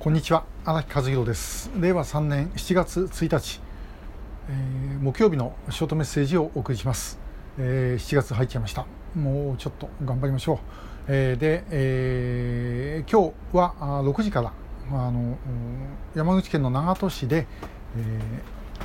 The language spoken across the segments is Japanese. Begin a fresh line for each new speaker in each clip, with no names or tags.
こんにちは。荒木和弘です。令和3年7月1日、えー、木曜日のショートメッセージをお送りします、えー、7月入っちゃいました。もうちょっと頑張りましょう、えー、で、えー、今日は6時からあの山口県の長門市で、え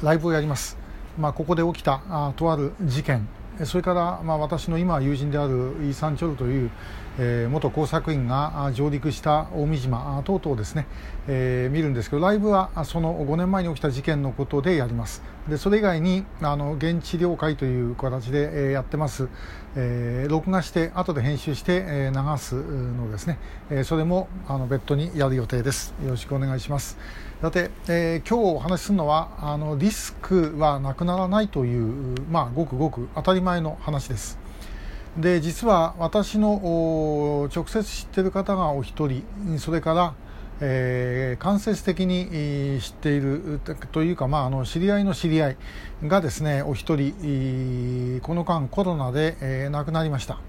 ー、ライブをやります。まあ、ここで起きたあとある事件それから、まあ、私の今友人であるイーサン・チョルという、えー、元工作員が上陸した大三島等々ですね、えー、見るんですけどライブはその5年前に起きた事件のことでやります。でそれ以外にあの現地了解という形で、え、やってます、えー、録画して後で編集して、え、流すのですね、えー、それもあの別途にやる予定です。よろしくお願いします。さて、えー、今日お話しするのはあのリスクはなくならないという、まあ、ごくごく当たり前の話です。で実は私の直接知ってる方がお一人それから、えー、間接的に知っているというか、まあ、あの知り合いの知り合いがですねお一人この間コロナで、えー、亡くなりました。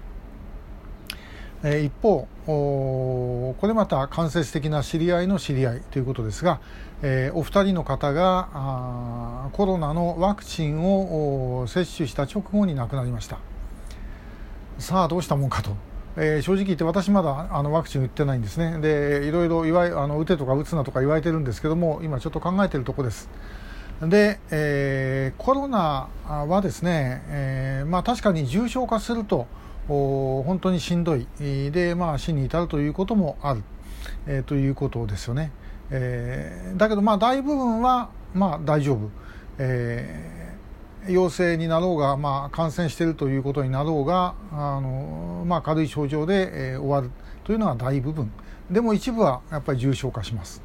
え一方これまた間接的な知り合いの知り合いということですが、えお二人の方がコロナのワクチンを接種した直後に亡くなりましたさあどうしたもんかと、えー、正直言って私まだあのワクチン打ってないんですね。でいろいろいわあの打てとか打つなとか言われてるんですけども今ちょっと考えてるとこです。で、えー、コロナはですね、えー、まあ確かに重症化すると本当にしんどい。で、まあ、死に至るということもある、えー、ということですよね、えー、だけどまあ大部分はまあ大丈夫、えー、陽性になろうが、まあ、感染しているということになろうがあの、まあ、軽い症状で、えー、終わるというのが大部分でも一部はやっぱり重症化します、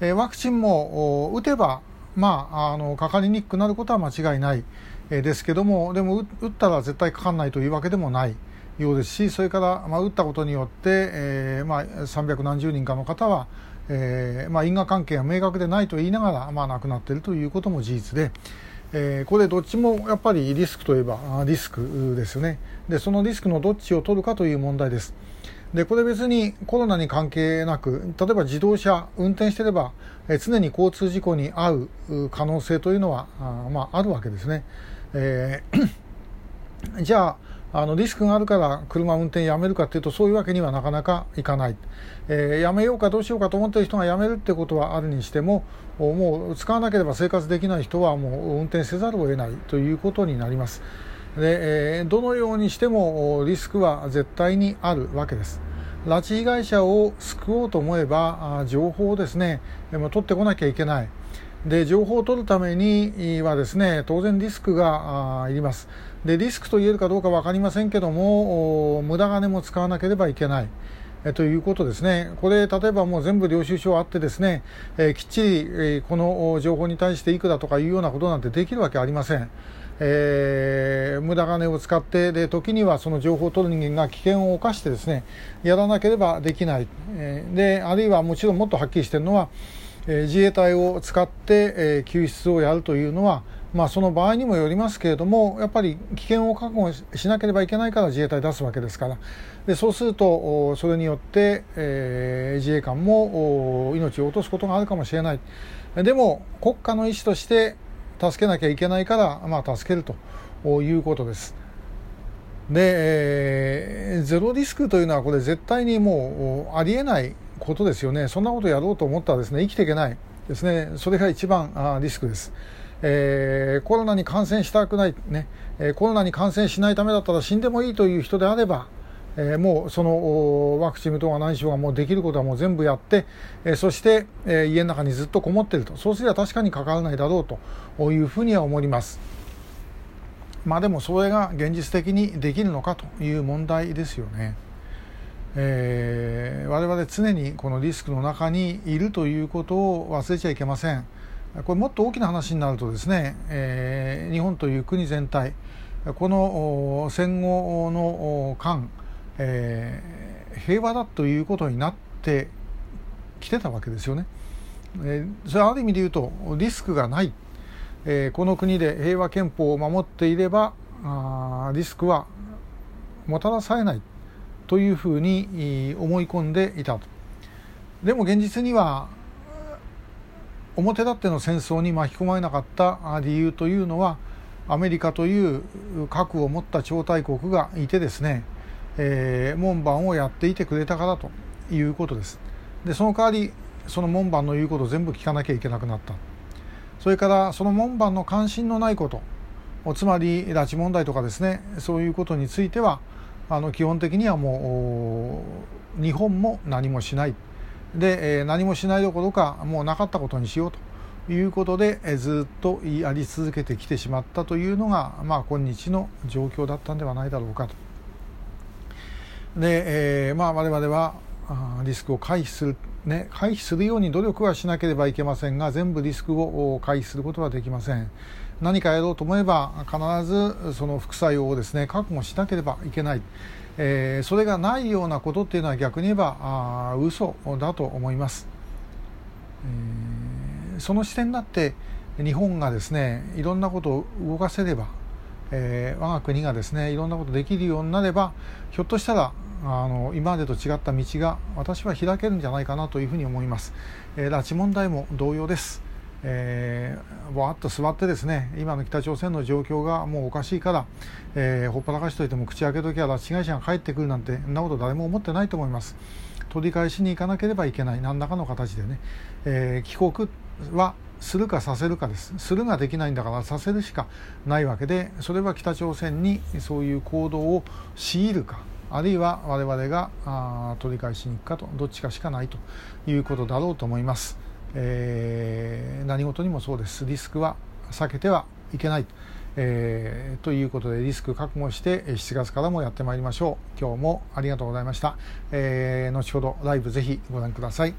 えー、ワクチンも打てばまあ、あのかかりにくくなることは間違いない、えですけどもでも打ったら絶対かかんないというわけでもないようですしそれから、まあ、打ったことによって、えーまあ、300何十人かの方は、えーまあ、因果関係が明確でないと言いながら、まあ、亡くなっているということも事実で。えー、これどっちもやっぱりリスクといえばリスクですよねでそのリスクのどっちを取るかという問題ですでこれ別にコロナに関係なく例えば自動車運転してれば、え常に交通事故に遭う可能性というのはあ,、まあ、あるわけですね。えー、じゃああのリスクがあるから車運転やめるかというとそういうわけにはなかなかいかない、えー、やめようかどうしようかと思っている人がやめるってことはあるにしてももう使わなければ生活できない人はもう運転せざるを得ないということになります。で、えー、どのようにしてもリスクは絶対にあるわけです。拉致被害者を救おうと思えば情報をですね取ってこなきゃいけない。で情報を取るためにはですね当然リスクがいります。でリスクと言えるかどうか分かりませんけども無駄金も使わなければいけない。えということですね、これ、例えばもう全部領収書あって、ですね、えー、きっちり、え、この情報に対していくらとかいうようなことなんてできるわけありません。えー、無駄金を使ってで時にはその情報を取る人間が危険を冒してですねやらなければできない、え、であるいはもちろんもっとはっきりしているのは、え、自衛隊を使って、え、救出をやるというのは、まあ、その場合にもよりますけれどもやっぱり危険を確保しなければいけないから自衛隊出すわけですからでそうするとそれによって、え、自衛官も命を落とすことがあるかもしれないでも国家の意思として助けなきゃいけないから、まあ、助けるということです。で、えー、ゼロリスクというのはこれ絶対にもうありえないことですよね。そんなことやろうと思ったらですね、生きていけないですね。それが一番あリスクです。えー、コロナに感染したくない、ね、えー、コロナに感染しないためだったら死んでもいいという人であれば、えー、もうそのワクチンとか何しようがもうできることはもう全部やって、え、そして、え、家の中にずっとこもっているとそうすれば確かにかからないだろうというふうには思います。まあでもそれが現実的にできるのかという問題ですよね。えー、我々常にこのリスクの中にいるということを忘れちゃいけません。これもっと大きな話になるとですね、えー、日本という国全体この戦後の間、えー、平和だということになってきてたわけですよね。えー、それはある意味で言うとリスクがない、えー、この国で平和憲法を守っていればあリスクはもたらされないというふうに思い込んでいたと。でも現実には表立っての戦争に巻き込まれなかった理由というのはアメリカという核を持った超大国がいてですね、えー、門番をやっていてくれたからということですでその代わりその門番の言うことを全部聞かなきゃいけなくなったそれからその門番の関心のないことつまり拉致問題とかですねそういうことについてはあの基本的にはもう日本も何もしない。で、え、何もしないどころかもうなかったことにしようと。いうことで、え、ずっとやり続けてきてしまったというのが、まあ、今日の状況だったんではないだろうかと。で、えーまあ、我々はリスクを回避する、ね、回避するように努力はしなければいけませんが全部リスクを回避することはできません。何かやろうと思えば必ずその副作用をですね覚悟しなければいけない、えー、それがないようなことっていうのは逆に言えばあ嘘だと思います、えー、その視点になって日本がですねいろんなことを動かせればえー、我が国がですねいろんなことできるようになればひょっとしたらあの今までと違った道が私は開けるんじゃないかなというふうに思います、えー、拉致問題も同様です、えー、わっと座ってですね今の北朝鮮の状況がもうおかしいから、えー、ほっぱらかしといても口開けときゃ拉致被害者が帰ってくるなんてそんなこと誰も思ってないと思います。取り返しに行かなければいけない。何らかの形でね、えー、帰国はするかさせるかです。するができないんだからさせるしかないわけでそれは北朝鮮にそういう行動を強いるかあるいは我々があ取り返しに行くかとどっちかしかないということだろうと思います、えー、何事にもそうです。リスクは避けてはいけない、えー、ということでリスク覚悟して7月からもやってまいりましょう。今日もありがとうございました、えー、後ほどライブぜひご覧ください。